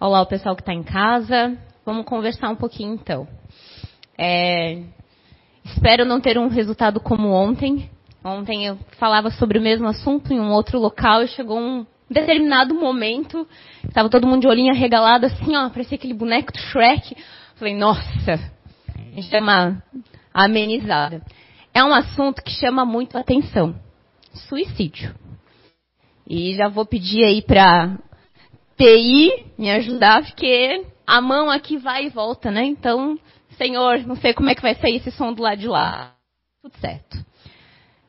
Olá, o pessoal que está em casa. Vamos conversar um pouquinho então. É, espero não ter um resultado como ontem. Ontem eu falava sobre o mesmo assunto em um outro local e chegou um determinado momento, estava todo mundo de olhinho arregalado assim, ó, parecia aquele boneco do Shrek. Falei, nossa, a gente deu uma amenizada. É um assunto que chama muito a atenção. Suicídio. E já vou pedir aí para TI me ajudar, porque a mão aqui vai e volta, né? Então, senhor, não sei como é que vai sair esse som do lado de lá. Tudo certo.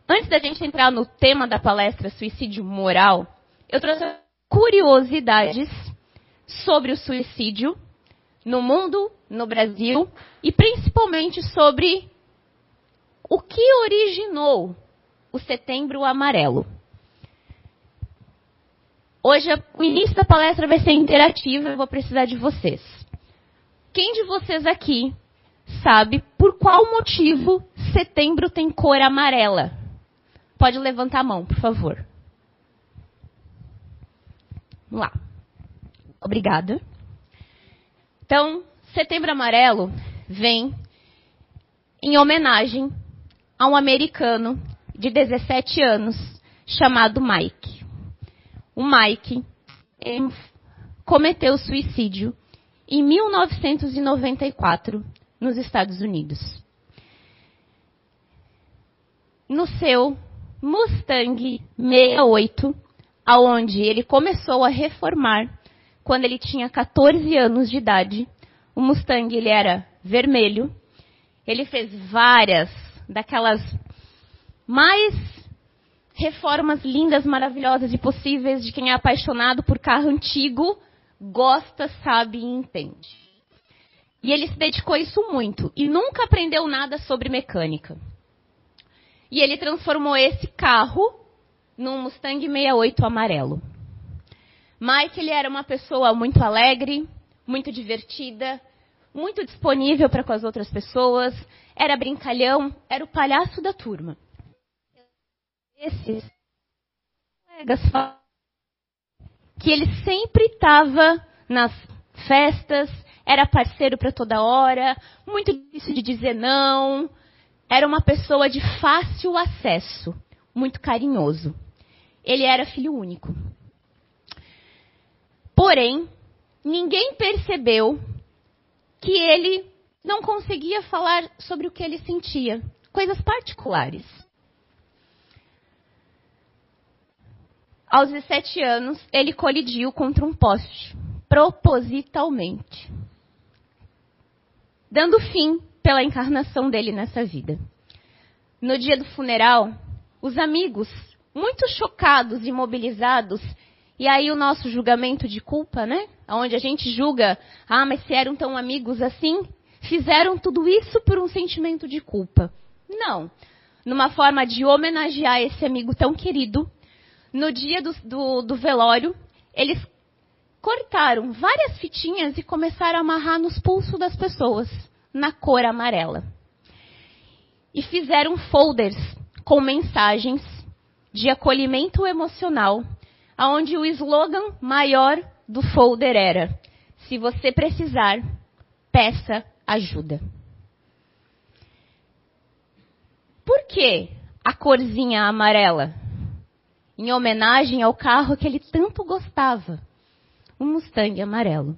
Antes da gente entrar no tema da palestra Suicídio Moral, eu trouxe curiosidades sobre o suicídio no mundo, no Brasil e principalmente sobre o que originou o Setembro Amarelo. Hoje o início da palestra vai ser interativa, eu vou precisar de vocês. Quem de vocês aqui sabe por qual motivo setembro tem cor amarela? Pode levantar a mão, por favor. Vamos lá. Obrigada. Então, Setembro Amarelo vem em homenagem a um americano de 17 anos chamado Mike. O Mike cometeu suicídio em 1994 nos Estados Unidos. No seu Mustang 68, aonde ele começou a reformar quando ele tinha 14 anos de idade. O Mustang ele era vermelho. Ele fez várias daquelas mais reformas lindas, maravilhosas e possíveis de quem é apaixonado por carro antigo, gosta, sabe e entende. E ele se dedicou a isso muito e nunca aprendeu nada sobre mecânica. E ele transformou esse carro num Mustang 68 amarelo. Mike ele era uma pessoa muito alegre, muito divertida, muito disponível para com as outras pessoas, era brincalhão, era o palhaço da turma. Esses colegas que ele sempre estava nas festas, era parceiro para toda hora, muito difícil de dizer não, era uma pessoa de fácil acesso, muito carinhoso. Ele era filho único. Porém, ninguém percebeu que ele não conseguia falar sobre o que ele sentia, coisas particulares. Aos 17 anos, ele colidiu contra um poste, propositalmente, dando fim pela encarnação dele nessa vida. No dia do funeral, os amigos muito chocados e mobilizados. E aí o nosso julgamento de culpa, né? Onde a gente julga, ah, mas se eram tão amigos assim, fizeram tudo isso por um sentimento de culpa. Não. Numa forma de homenagear esse amigo tão querido, no dia do, do, do velório, eles cortaram várias fitinhas e começaram a amarrar nos pulsos das pessoas, na cor amarela. E fizeram folders com mensagens de acolhimento emocional, onde o slogan maior do folder era: se você precisar, peça ajuda. Por que a corzinha amarela? Em homenagem ao carro que ele tanto gostava, o Mustang amarelo.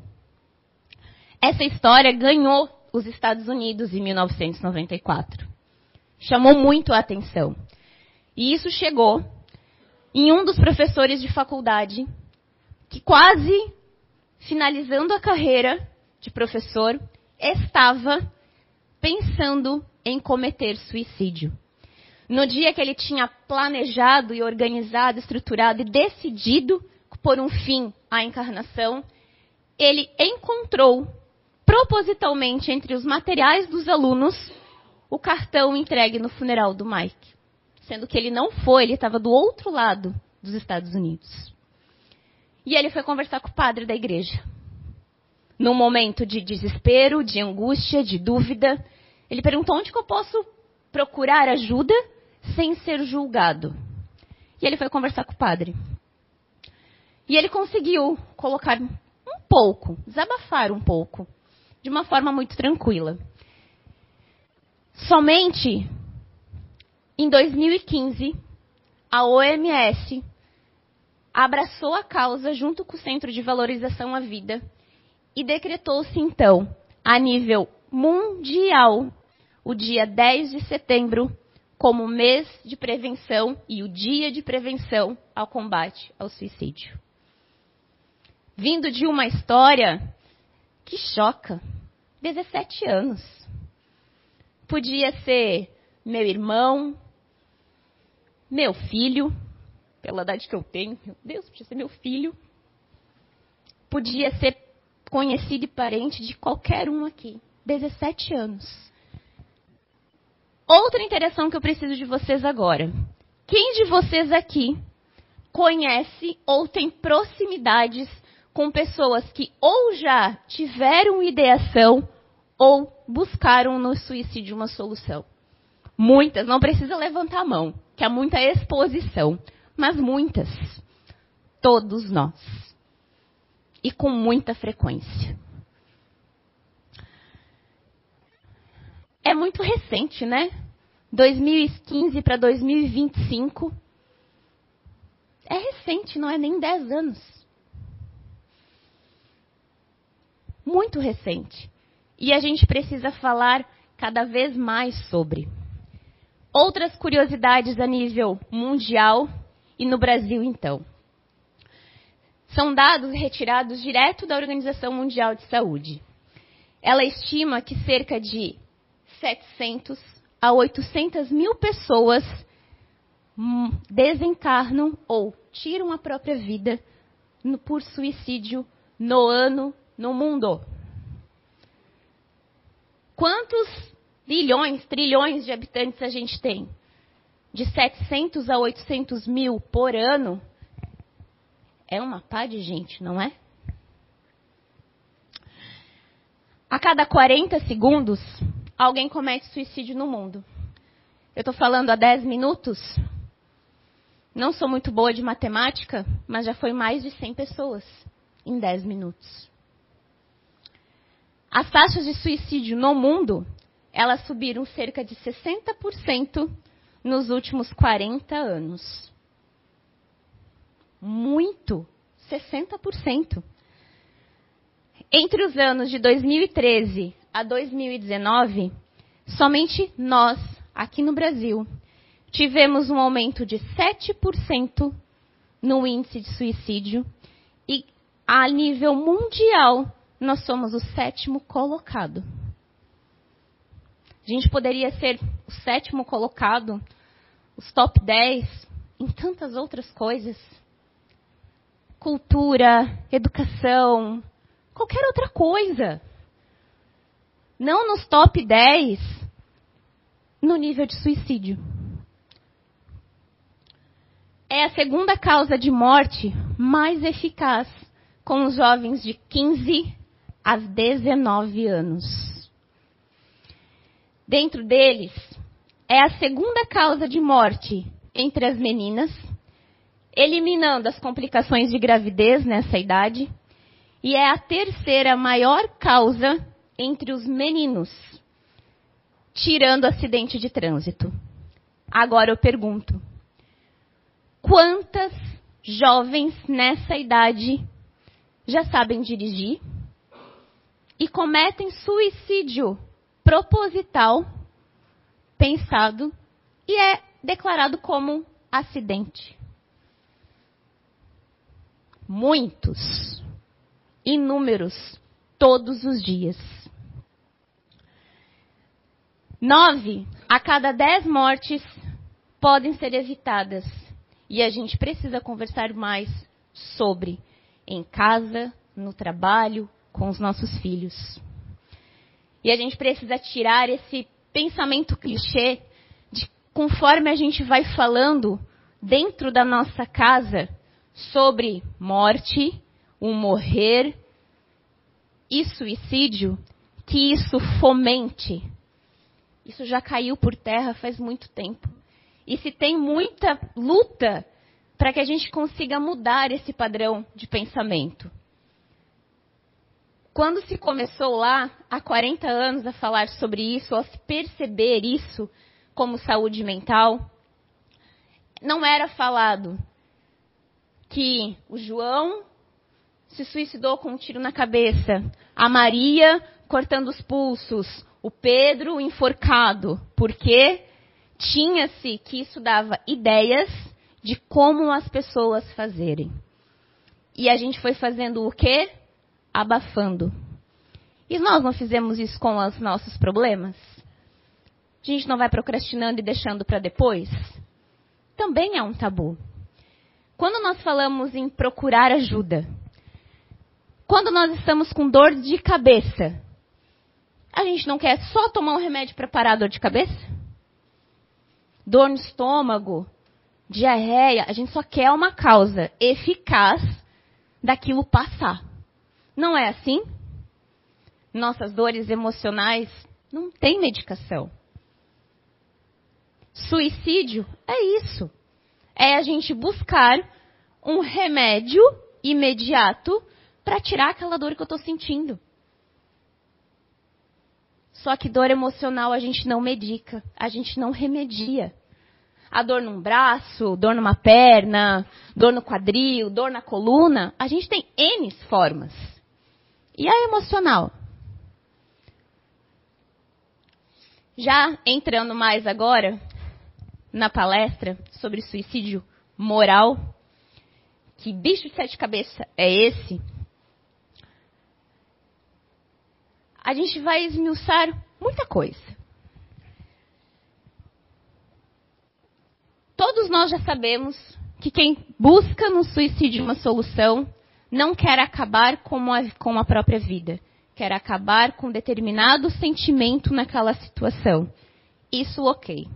Essa história ganhou os Estados Unidos em 1994. Chamou muito a atenção. E isso chegou em um dos professores de faculdade, que quase finalizando a carreira de professor, estava pensando em cometer suicídio. No dia que ele tinha planejado e organizado, estruturado e decidido por um fim à encarnação, ele encontrou propositalmente entre os materiais dos alunos o cartão entregue no funeral do Mike sendo que ele não foi, ele estava do outro lado dos Estados Unidos. E ele foi conversar com o padre da igreja. Num momento de desespero, de angústia, de dúvida, ele perguntou onde que eu posso procurar ajuda sem ser julgado. E ele foi conversar com o padre. E ele conseguiu colocar um pouco, desabafar um pouco, de uma forma muito tranquila. Somente em 2015, a OMS abraçou a causa junto com o Centro de Valorização à Vida e decretou-se então, a nível mundial, o dia 10 de setembro como mês de prevenção e o dia de prevenção ao combate ao suicídio. Vindo de uma história que choca. 17 anos. Podia ser meu irmão, meu filho, pela idade que eu tenho, meu Deus, podia ser meu filho. Podia ser conhecido e parente de qualquer um aqui. 17 anos. Outra interação que eu preciso de vocês agora. Quem de vocês aqui conhece ou tem proximidades com pessoas que ou já tiveram ideação ou buscaram no suicídio uma solução? Muitas, não precisa levantar a mão, que há muita exposição, mas muitas. Todos nós. E com muita frequência. É muito recente, né? 2015 para 2025. É recente, não é nem 10 anos. Muito recente. E a gente precisa falar cada vez mais sobre. Outras curiosidades a nível mundial e no Brasil, então. São dados retirados direto da Organização Mundial de Saúde. Ela estima que cerca de 700 a 800 mil pessoas hum, desencarnam ou tiram a própria vida por suicídio no ano no mundo. Quantos bilhões, trilhões de habitantes a gente tem? De 700 a 800 mil por ano. É uma pá de gente, não é? A cada 40 segundos, alguém comete suicídio no mundo. Eu estou falando há 10 minutos. Não sou muito boa de matemática, mas já foi mais de 100 pessoas em 10 minutos. As taxas de suicídio no mundo, elas subiram cerca de 60% nos últimos 40 anos. Muito, 60%. Entre os anos de 2013 a 2019, somente nós, aqui no Brasil, tivemos um aumento de 7% no índice de suicídio e a nível mundial nós somos o sétimo colocado. A gente poderia ser o sétimo colocado, os top 10 em tantas outras coisas. Cultura, educação, qualquer outra coisa não nos top 10 no nível de suicídio. É a segunda causa de morte mais eficaz com os jovens de 15 a 19 anos. Dentro deles, é a segunda causa de morte entre as meninas, eliminando as complicações de gravidez nessa idade, e é a terceira maior causa entre os meninos, tirando acidente de trânsito. Agora eu pergunto: quantas jovens nessa idade já sabem dirigir e cometem suicídio proposital, pensado e é declarado como acidente? Muitos, inúmeros, todos os dias. Nove a cada dez mortes podem ser evitadas. E a gente precisa conversar mais sobre em casa, no trabalho, com os nossos filhos. E a gente precisa tirar esse pensamento clichê de conforme a gente vai falando dentro da nossa casa sobre morte, o morrer e suicídio, que isso fomente isso já caiu por terra faz muito tempo. E se tem muita luta para que a gente consiga mudar esse padrão de pensamento. quando se começou lá, há 40 anos, a falar sobre isso, a perceber isso como saúde mental, não era falado que o João se suicidou com um tiro na cabeça, a Maria cortando os pulsos, o Pedro enforcado, porque tinha-se que isso dava ideias de como as pessoas fazerem. E a gente foi fazendo o quê? Abafando. E nós não fizemos isso com os nossos problemas? A gente não vai procrastinando e deixando para depois? Também é um tabu. Quando nós falamos em procurar ajuda, quando nós estamos com dor de cabeça, a gente não quer só tomar um remédio para parar a dor de cabeça? Dor no estômago, diarreia, a gente só quer uma causa eficaz daquilo passar. Não é assim? Nossas dores emocionais não têm medicação. Suicídio é isso. É a gente buscar um remédio imediato para tirar aquela dor que eu estou sentindo. Só que dor emocional a gente não medica, a gente não remedia. A dor num braço, dor numa perna, dor no quadril, dor na coluna, a gente tem N formas. E a emocional? Já entrando mais agora na palestra sobre suicídio moral, que bicho de sete cabeças é esse? A gente vai esmiuçar muita coisa. Todos nós já sabemos que quem busca no suicídio uma solução não quer acabar com a, com a própria vida, quer acabar com determinado sentimento naquela situação. Isso ok.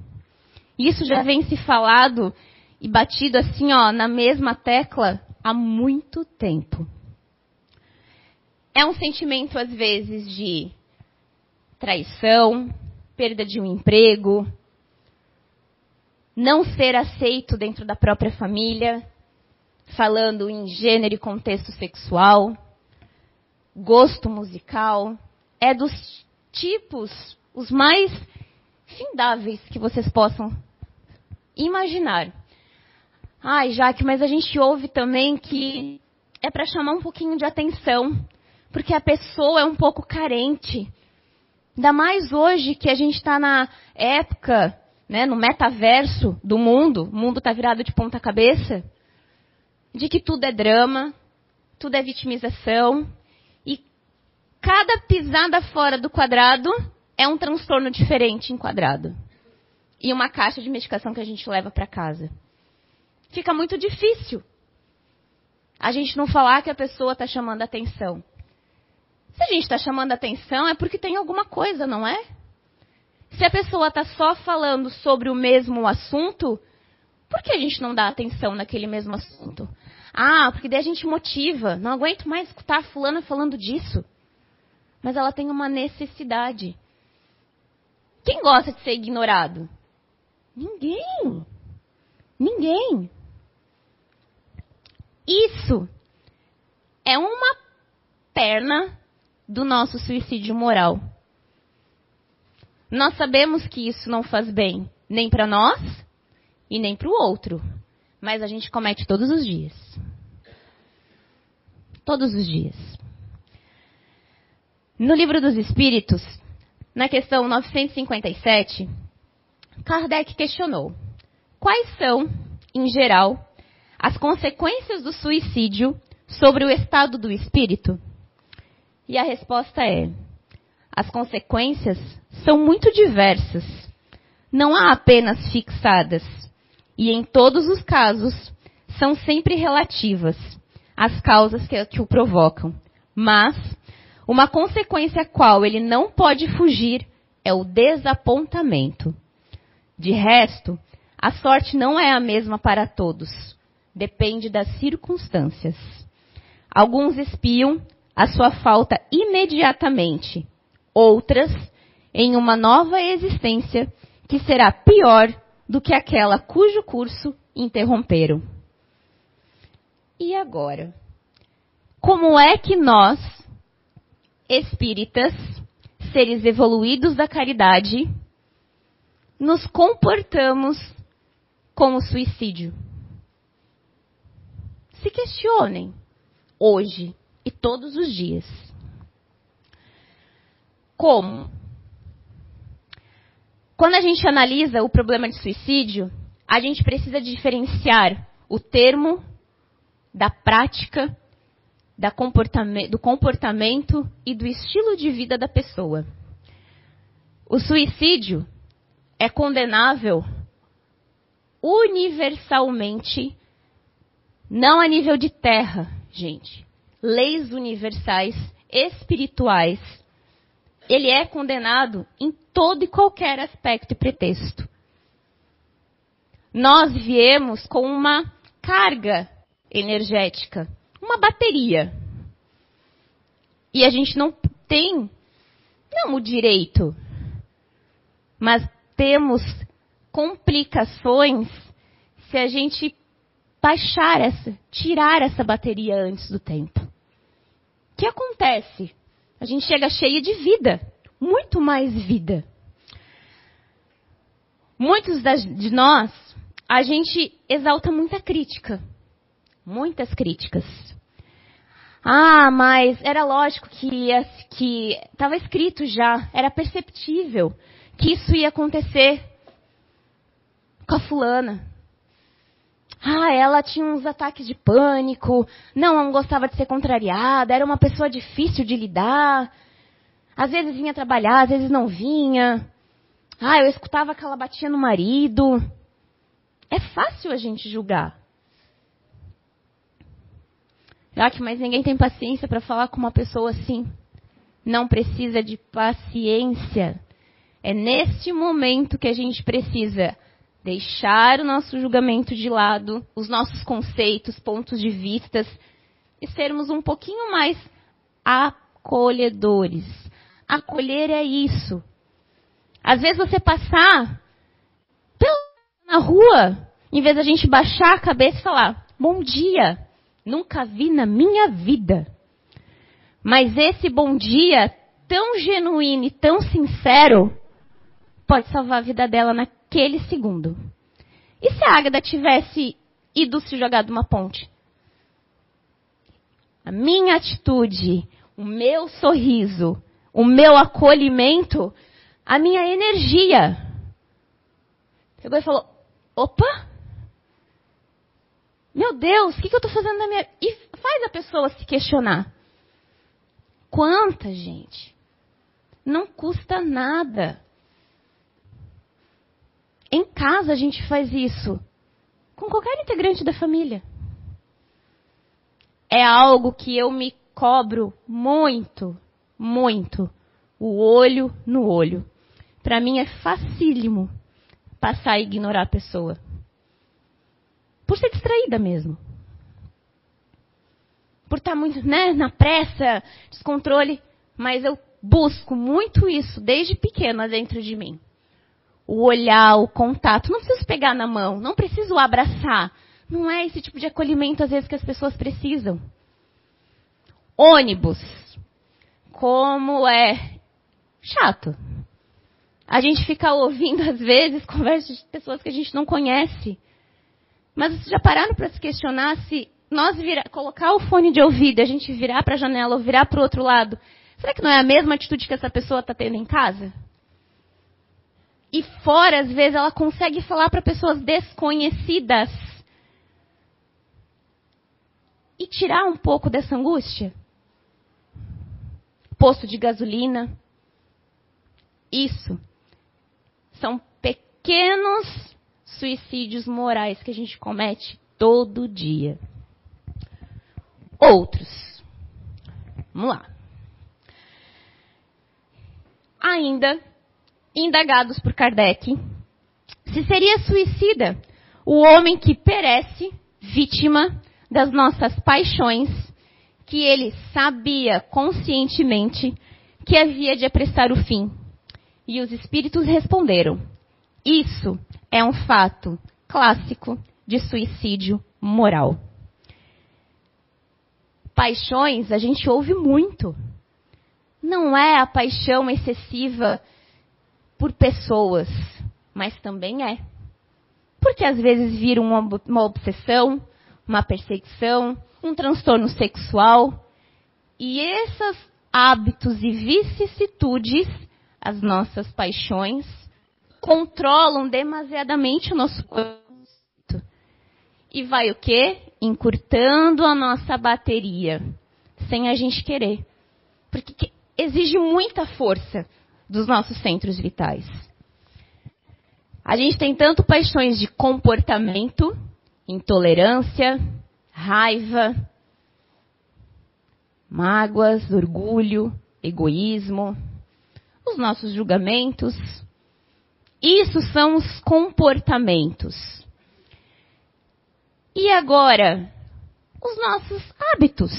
Isso já vem se falado e batido assim, ó, na mesma tecla há muito tempo. É um sentimento, às vezes, de traição, perda de um emprego, não ser aceito dentro da própria família, falando em gênero e contexto sexual, gosto musical, é dos tipos os mais findáveis que vocês possam imaginar. Ai, Jaque, mas a gente ouve também que é para chamar um pouquinho de atenção, porque a pessoa é um pouco carente. Ainda mais hoje que a gente está na época, né, no metaverso do mundo, o mundo está virado de ponta cabeça, de que tudo é drama, tudo é vitimização, e cada pisada fora do quadrado é um transtorno diferente enquadrado. E uma caixa de medicação que a gente leva para casa. Fica muito difícil a gente não falar que a pessoa está chamando atenção. Se a gente está chamando atenção, é porque tem alguma coisa, não é? Se a pessoa está só falando sobre o mesmo assunto, por que a gente não dá atenção naquele mesmo assunto? Ah, porque daí a gente motiva. Não aguento mais escutar a fulana falando disso. Mas ela tem uma necessidade. Quem gosta de ser ignorado? Ninguém. Ninguém. Isso é uma perna do nosso suicídio moral. Nós sabemos que isso não faz bem nem para nós e nem para o outro, mas a gente comete todos os dias. Todos os dias. No livro dos Espíritos, na questão 957, Kardec questionou: quais são, em geral, as consequências do suicídio sobre o estado do espírito? E a resposta é: as consequências são muito diversas. Não há apenas fixadas. E em todos os casos, são sempre relativas às causas que, que o provocam. Mas uma consequência a qual ele não pode fugir é o desapontamento. De resto, a sorte não é a mesma para todos. Depende das circunstâncias. Alguns espiam a sua falta imediatamente, outras em uma nova existência que será pior do que aquela cujo curso interromperam. E agora? Como é que nós espíritas, seres evoluídos da caridade, nos comportamos com o suicídio? Se questionem hoje e todos os dias. Como? Quando a gente analisa o problema de suicídio, a gente precisa diferenciar o termo da prática, da comportamento, do comportamento e do estilo de vida da pessoa. O suicídio é condenável universalmente, não a nível de terra, gente. Leis universais, espirituais. Ele é condenado em todo e qualquer aspecto e pretexto. Nós viemos com uma carga energética, uma bateria. E a gente não tem, não o direito, mas temos complicações se a gente baixar essa, tirar essa bateria antes do tempo. O que acontece? A gente chega cheia de vida, muito mais vida. Muitos de nós, a gente exalta muita crítica. Muitas críticas. Ah, mas era lógico que estava escrito já, era perceptível que isso ia acontecer com a fulana. Ah, ela tinha uns ataques de pânico, não, não gostava de ser contrariada, era uma pessoa difícil de lidar. Às vezes vinha trabalhar, às vezes não vinha. Ah, eu escutava que ela batia no marido. É fácil a gente julgar. Que mais ninguém tem paciência para falar com uma pessoa assim. Não precisa de paciência. É neste momento que a gente precisa deixar o nosso julgamento de lado, os nossos conceitos, pontos de vistas e sermos um pouquinho mais acolhedores. Acolher é isso. Às vezes você passar na rua, em vez da gente baixar a cabeça e falar: "Bom dia, nunca vi na minha vida". Mas esse bom dia tão genuíno e tão sincero pode salvar a vida dela naquele segundo. E se a Águeda tivesse ido se jogar de uma ponte? A minha atitude, o meu sorriso, o meu acolhimento, a minha energia. Pegou e falou: opa! Meu Deus, o que, que eu estou fazendo na minha. E faz a pessoa se questionar. Quanta gente? Não custa nada. Em casa a gente faz isso com qualquer integrante da família. É algo que eu me cobro muito, muito. O olho no olho. Para mim é facílimo passar a ignorar a pessoa. Por ser distraída mesmo. Por estar muito né, na pressa, descontrole. Mas eu busco muito isso desde pequena dentro de mim o olhar, o contato. Não preciso pegar na mão, não preciso abraçar. Não é esse tipo de acolhimento às vezes que as pessoas precisam. Ônibus. Como é chato. A gente fica ouvindo às vezes conversas de pessoas que a gente não conhece. Mas vocês já pararam para se questionar se nós virar, colocar o fone de ouvido, a gente virar para a janela ou virar para o outro lado, será que não é a mesma atitude que essa pessoa está tendo em casa? E fora, às vezes, ela consegue falar para pessoas desconhecidas. E tirar um pouco dessa angústia. Posto de gasolina. Isso. São pequenos suicídios morais que a gente comete todo dia. Outros. Vamos lá. Ainda indagados por Kardec se seria suicida o homem que perece vítima das nossas paixões, que ele sabia conscientemente que havia de apressar o fim. E os espíritos responderam: Isso é um fato clássico de suicídio moral. Paixões a gente ouve muito. não é a paixão excessiva por pessoas, mas também é. Porque às vezes vira uma, uma obsessão, uma perseguição, um transtorno sexual. E esses hábitos e vicissitudes, as nossas paixões, controlam demasiadamente o nosso corpo. E vai o quê? Encurtando a nossa bateria, sem a gente querer. Porque exige muita força dos nossos centros vitais. A gente tem tanto paixões de comportamento, intolerância, raiva, mágoas, orgulho, egoísmo, os nossos julgamentos. Isso são os comportamentos. E agora, os nossos hábitos.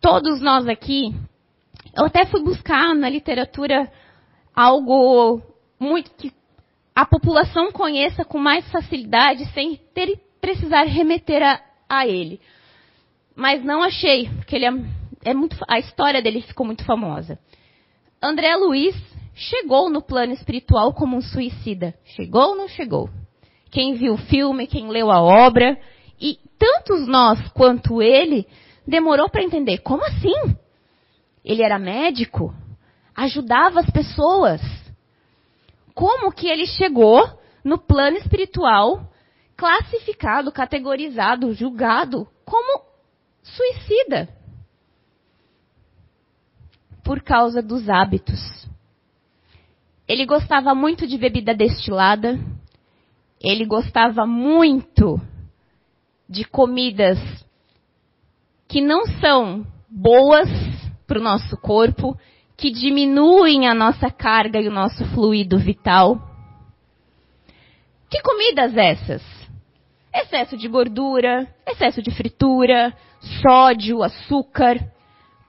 Todos nós aqui, eu até fui buscar na literatura algo muito que a população conheça com mais facilidade, sem ter, precisar remeter a, a ele. Mas não achei, porque ele é, é muito, a história dele ficou muito famosa. André Luiz chegou no plano espiritual como um suicida. Chegou ou não chegou? Quem viu o filme, quem leu a obra, e tantos nós quanto ele demorou para entender. Como assim? Ele era médico, ajudava as pessoas. Como que ele chegou no plano espiritual, classificado, categorizado, julgado como suicida? Por causa dos hábitos. Ele gostava muito de bebida destilada. Ele gostava muito de comidas que não são boas para o nosso corpo, que diminuem a nossa carga e o nosso fluido vital. Que comidas essas? Excesso de gordura, excesso de fritura, sódio, açúcar.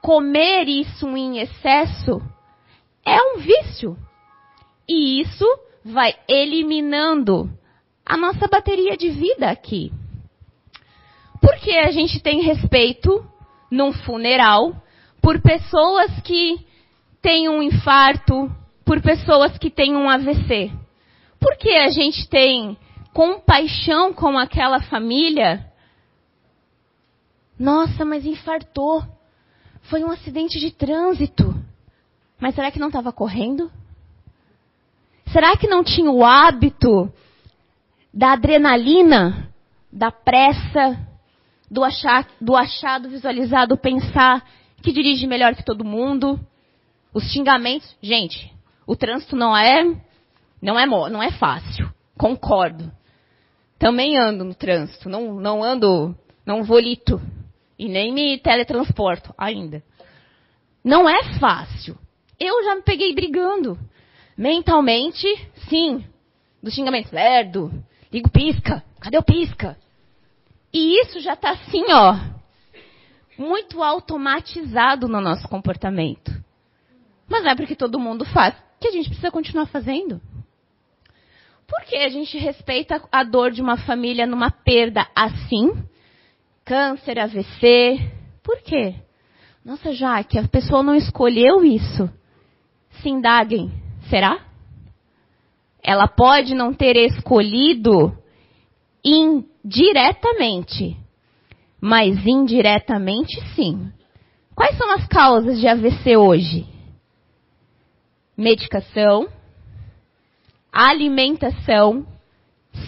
Comer isso em excesso é um vício. E isso vai eliminando a nossa bateria de vida aqui. Porque a gente tem respeito num funeral por pessoas que têm um infarto, por pessoas que têm um AVC. Porque a gente tem compaixão com aquela família. Nossa, mas infartou. Foi um acidente de trânsito. Mas será que não estava correndo? Será que não tinha o hábito da adrenalina, da pressa, do, achar, do achado visualizado pensar que dirige melhor que todo mundo. Os xingamentos. Gente, o trânsito não é, não é, não é fácil. Concordo. Também ando no trânsito. Não, não ando, não volito. E nem me teletransporto ainda. Não é fácil. Eu já me peguei brigando. Mentalmente, sim. Do xingamento. Lerdo. Ligo pisca. Cadê o pisca? E isso já está assim, ó, muito automatizado no nosso comportamento. Mas não é porque todo mundo faz que a gente precisa continuar fazendo. Por que a gente respeita a dor de uma família numa perda assim? Câncer, AVC. Por quê? Nossa, já que a pessoa não escolheu isso. Se indaguem. Será? Ela pode não ter escolhido indiretamente, mas indiretamente sim. Quais são as causas de AVC hoje? Medicação, alimentação,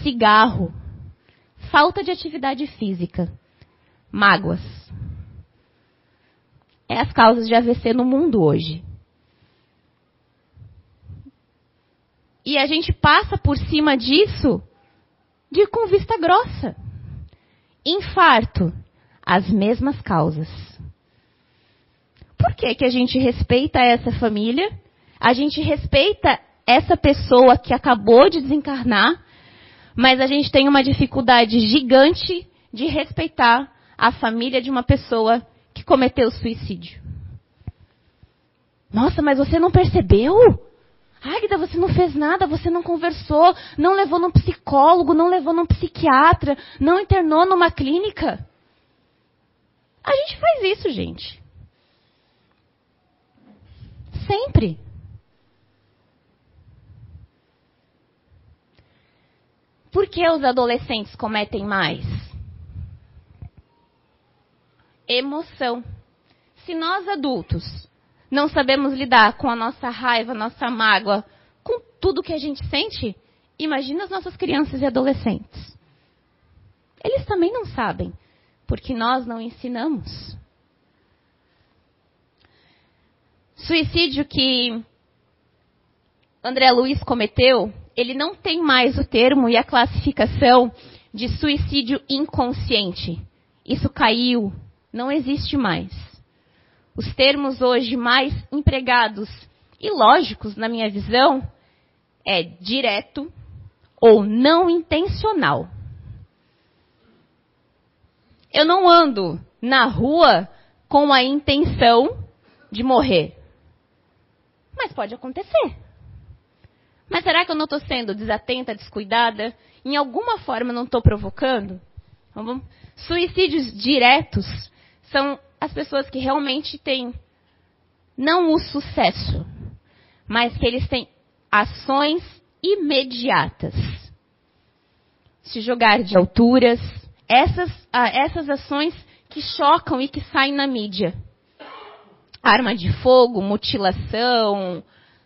cigarro, falta de atividade física, mágoas. É as causas de AVC no mundo hoje. E a gente passa por cima disso de com vista grossa. Infarto, as mesmas causas. Por que, que a gente respeita essa família? A gente respeita essa pessoa que acabou de desencarnar, mas a gente tem uma dificuldade gigante de respeitar a família de uma pessoa que cometeu suicídio. Nossa, mas você não percebeu? Águida, você não fez nada, você não conversou, não levou num psicólogo, não levou num psiquiatra, não internou numa clínica. A gente faz isso, gente. Sempre. Por que os adolescentes cometem mais? Emoção. Se nós adultos não sabemos lidar com a nossa raiva, nossa mágoa, com tudo que a gente sente, imagina as nossas crianças e adolescentes. Eles também não sabem, porque nós não ensinamos. Suicídio que André Luiz cometeu, ele não tem mais o termo e a classificação de suicídio inconsciente. Isso caiu, não existe mais. Os termos hoje mais empregados e lógicos, na minha visão, é direto ou não intencional. Eu não ando na rua com a intenção de morrer. Mas pode acontecer. Mas será que eu não estou sendo desatenta, descuidada? Em alguma forma não estou provocando? Então, Suicídios diretos são as pessoas que realmente têm não o sucesso, mas que eles têm ações imediatas. Se jogar de alturas, essas, essas ações que chocam e que saem na mídia. Arma de fogo, mutilação,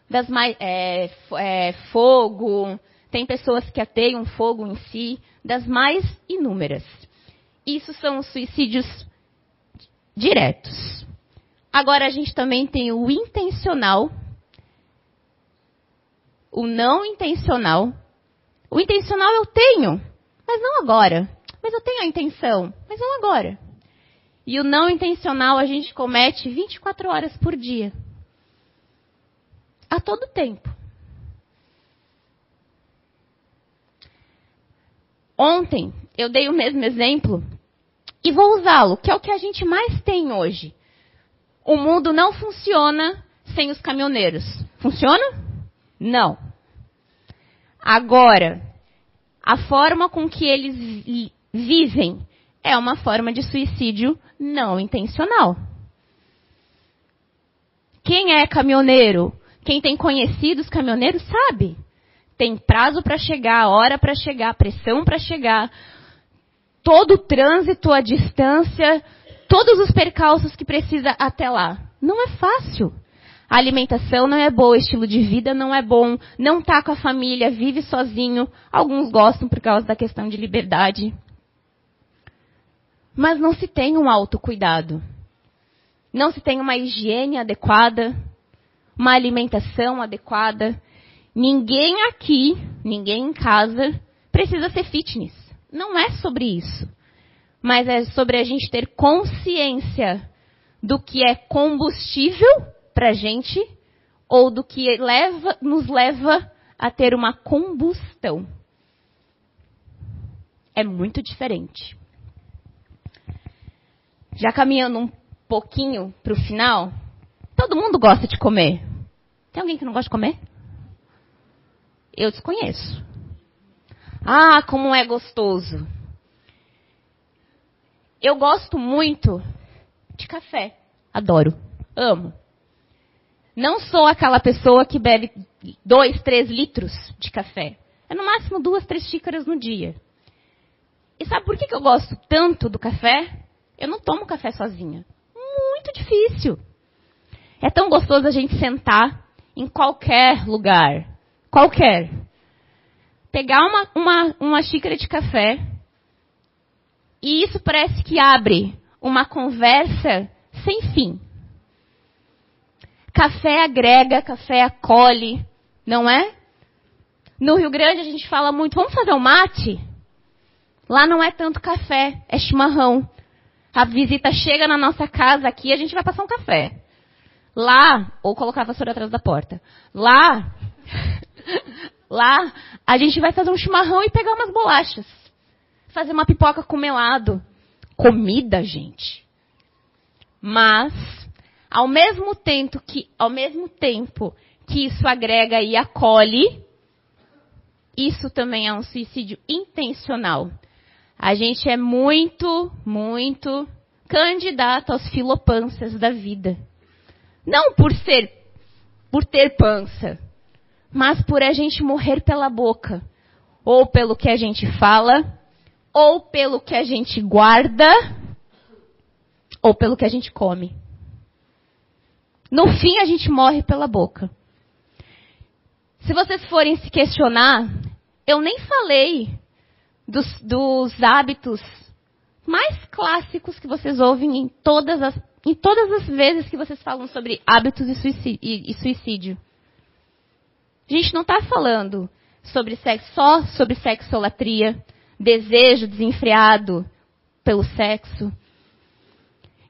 das mais, é, é, fogo, tem pessoas que ateiam fogo em si, das mais inúmeras. Isso são os suicídios diretos. Agora a gente também tem o intencional, o não intencional. O intencional eu tenho, mas não agora. Mas eu tenho a intenção, mas não agora. E o não intencional a gente comete 24 horas por dia. A todo tempo. Ontem eu dei o mesmo exemplo e vou usá-lo, que é o que a gente mais tem hoje. O mundo não funciona sem os caminhoneiros. Funciona? Não. Agora, a forma com que eles vivem é uma forma de suicídio não intencional. Quem é caminhoneiro? Quem tem conhecidos caminhoneiros sabe. Tem prazo para chegar, hora para chegar, pressão para chegar, todo o trânsito, a distância, todos os percalços que precisa até lá. Não é fácil. A alimentação não é boa, o estilo de vida não é bom, não tá com a família, vive sozinho. Alguns gostam por causa da questão de liberdade. Mas não se tem um autocuidado. Não se tem uma higiene adequada, uma alimentação adequada. Ninguém aqui, ninguém em casa, precisa ser fitness. Não é sobre isso. Mas é sobre a gente ter consciência do que é combustível para a gente ou do que leva, nos leva a ter uma combustão. É muito diferente. Já caminhando um pouquinho para o final, todo mundo gosta de comer. Tem alguém que não gosta de comer? Eu desconheço. Ah, como é gostoso. Eu gosto muito de café. Adoro. Amo. Não sou aquela pessoa que bebe dois, três litros de café. É no máximo duas, três xícaras no dia. E sabe por que, eu gosto tanto do café? Eu não tomo café sozinha. Muito difícil. É tão gostoso a gente sentar em qualquer lugar. Qualquer. Pegar uma, uma, uma xícara de café. E isso parece que abre uma conversa sem fim. Café agrega, café acolhe, não é? No Rio Grande a gente fala muito, vamos fazer um mate? Lá não é tanto café, é chimarrão. A visita chega na nossa casa aqui, a gente vai passar um café. Lá, ou colocar a vassoura atrás da porta. Lá, lá, a gente vai fazer um chimarrão e pegar umas bolachas. Fazer uma pipoca com melado. Comida, gente. Mas, ao mesmo tempo que, ao mesmo tempo que isso agrega e acolhe, isso também é um suicídio intencional. A gente é muito, muito candidato aos filopâncias da vida. Não por ser, por ter pança, mas por a gente morrer pela boca, ou pelo que a gente fala, ou pelo que a gente guarda, ou pelo que a gente come. No fim, a gente morre pela boca. Se vocês forem se questionar, eu nem falei dos, dos hábitos mais clássicos que vocês ouvem em todas as, em todas as vezes que vocês falam sobre hábitos e suicídio. A gente não está falando sobre sexo, só sobre sexolatria, desejo desenfreado pelo sexo.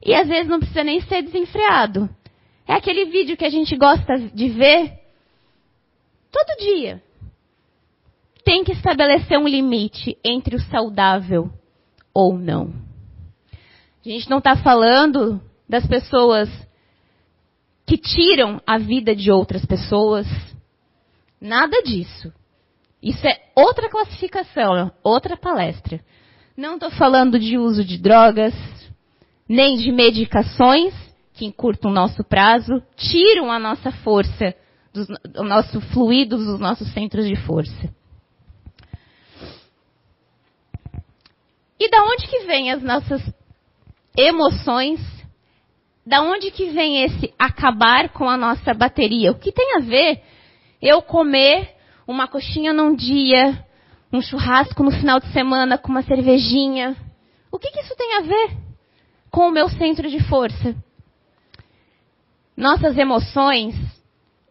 E às vezes não precisa nem ser desenfreado. É aquele vídeo que a gente gosta de ver todo dia. Tem que estabelecer um limite entre o saudável ou não. A gente não está falando das pessoas que tiram a vida de outras pessoas. Nada disso. Isso é outra classificação, outra palestra. Não estou falando de uso de drogas, nem de medicações que encurtam o nosso prazo, tiram a nossa força, do nosso fluido dos nossos centros de força. E da onde que vem as nossas emoções? Da onde que vem esse acabar com a nossa bateria? O que tem a ver eu comer uma coxinha num dia, um churrasco no final de semana com uma cervejinha? O que, que isso tem a ver com o meu centro de força? Nossas emoções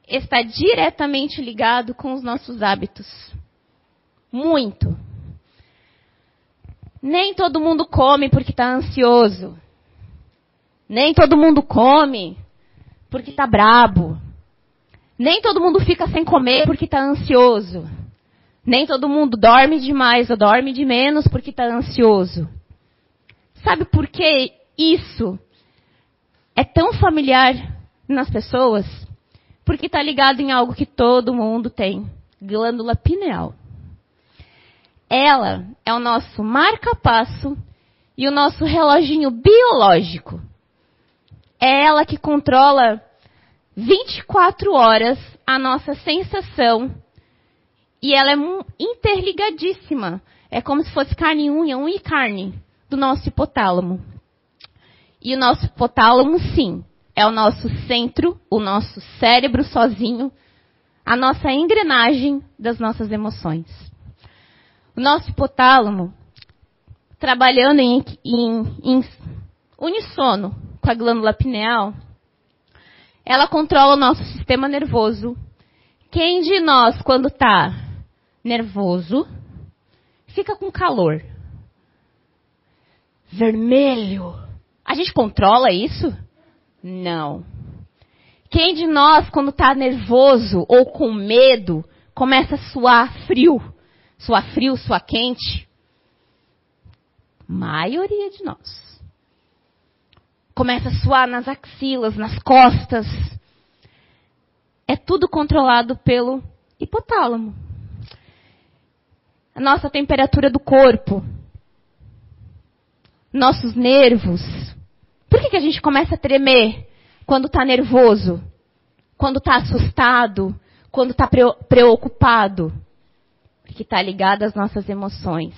está diretamente ligado com os nossos hábitos. Muito. Nem todo mundo come porque está ansioso. Nem todo mundo come porque está brabo. Nem todo mundo fica sem comer porque está ansioso. Nem todo mundo dorme demais ou dorme de menos porque está ansioso. Sabe por que isso é tão familiar nas pessoas? Porque está ligado em algo que todo mundo tem: glândula pineal. Ela é o nosso marca-passo e o nosso reloginho biológico. É ela que controla 24 horas a nossa sensação. E ela é interligadíssima. É como se fosse carne e unha, unha e carne do nosso hipotálamo. E o nosso hipotálamo, sim, é o nosso centro, o nosso cérebro sozinho, a nossa engrenagem das nossas emoções. O nosso hipotálamo, trabalhando em, em, em unissono com a glândula pineal, ela controla o nosso sistema nervoso. Quem de nós, quando está nervoso, fica com calor? Vermelho. A gente controla isso? Não. Quem de nós, quando está nervoso ou com medo, começa a suar frio? Sua frio, sua quente? Maioria de nós. Começa a suar nas axilas, nas costas. É tudo controlado pelo hipotálamo. A nossa temperatura do corpo. Nossos nervos. Por que, que a gente começa a tremer quando está nervoso? Quando está assustado? Quando está preocupado? que está ligada às nossas emoções.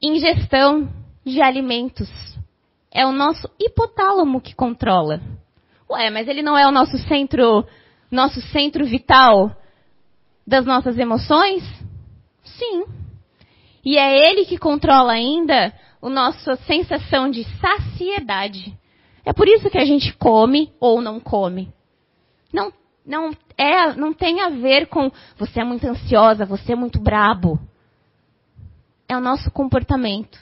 Ingestão de alimentos. É o nosso hipotálamo que controla. Ué, mas ele não é o nosso centro, nosso centro vital das nossas emoções? Sim. E é ele que controla ainda a nossa sensação de saciedade. É por isso que a gente come ou não come. Não não, é, não tem a ver com você é muito ansiosa, você é muito brabo. É o nosso comportamento.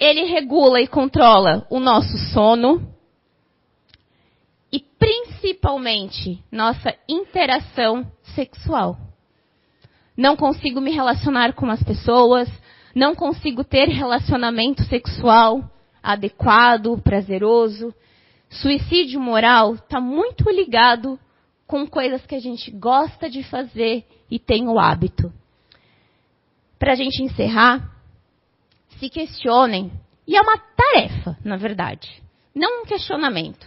Ele regula e controla o nosso sono e principalmente nossa interação sexual. Não consigo me relacionar com as pessoas, não consigo ter relacionamento sexual adequado, prazeroso. Suicídio moral está muito ligado com coisas que a gente gosta de fazer e tem o hábito. Para a gente encerrar, se questionem. E é uma tarefa, na verdade. Não um questionamento.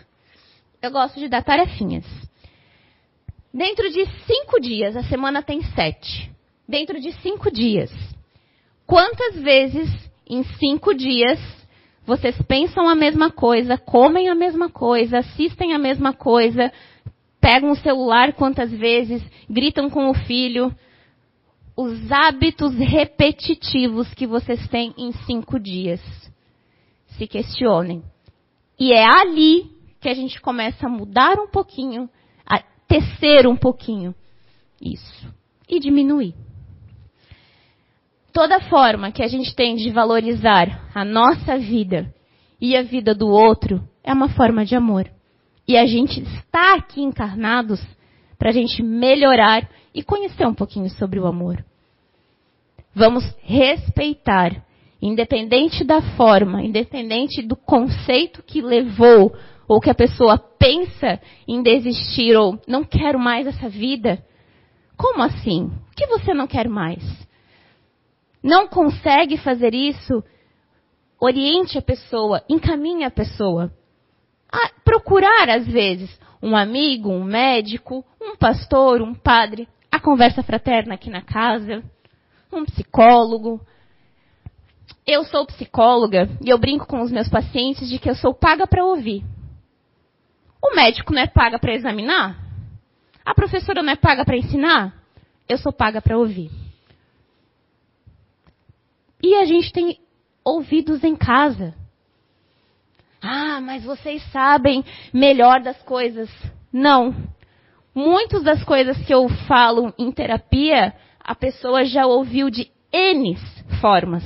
Eu gosto de dar tarefinhas. Dentro de cinco dias, a semana tem sete. Dentro de cinco dias, quantas vezes em cinco dias vocês pensam a mesma coisa, comem a mesma coisa, assistem a mesma coisa, pegam o celular quantas vezes, gritam com o filho, os hábitos repetitivos que vocês têm em cinco dias. Se questionem. E é ali que a gente começa a mudar um pouquinho, a tecer um pouquinho isso. E diminuir. Toda forma que a gente tem de valorizar a nossa vida e a vida do outro é uma forma de amor. E a gente está aqui encarnados para a gente melhorar e conhecer um pouquinho sobre o amor. Vamos respeitar, independente da forma, independente do conceito que levou ou que a pessoa pensa em desistir ou não quero mais essa vida. Como assim? O que você não quer mais? Não consegue fazer isso? Oriente a pessoa, encaminhe a pessoa. A procurar, às vezes, um amigo, um médico, um pastor, um padre, a conversa fraterna aqui na casa, um psicólogo. Eu sou psicóloga e eu brinco com os meus pacientes de que eu sou paga para ouvir. O médico não é paga para examinar? A professora não é paga para ensinar? Eu sou paga para ouvir. E a gente tem ouvidos em casa. Ah, mas vocês sabem melhor das coisas. Não. Muitas das coisas que eu falo em terapia, a pessoa já ouviu de N formas.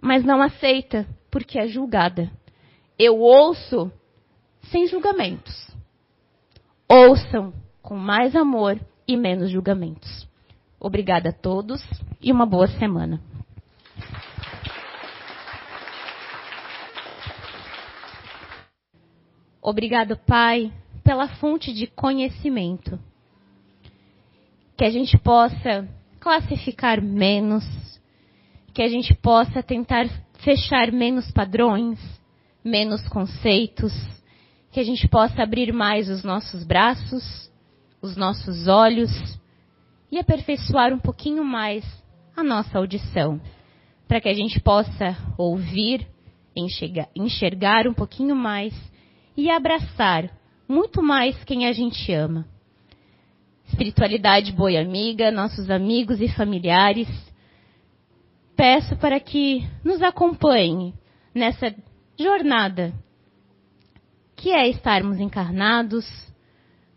Mas não aceita, porque é julgada. Eu ouço sem julgamentos. Ouçam com mais amor e menos julgamentos. Obrigada a todos e uma boa semana. Obrigado, Pai, pela fonte de conhecimento. Que a gente possa classificar menos, que a gente possa tentar fechar menos padrões, menos conceitos, que a gente possa abrir mais os nossos braços, os nossos olhos e aperfeiçoar um pouquinho mais a nossa audição, para que a gente possa ouvir, enxergar, enxergar um pouquinho mais e abraçar muito mais quem a gente ama. Espiritualidade Boi Amiga, nossos amigos e familiares, peço para que nos acompanhe nessa jornada que é estarmos encarnados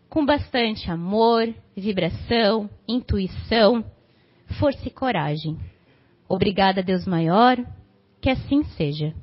com bastante amor, vibração, intuição, força e coragem. Obrigada, Deus Maior, que assim seja.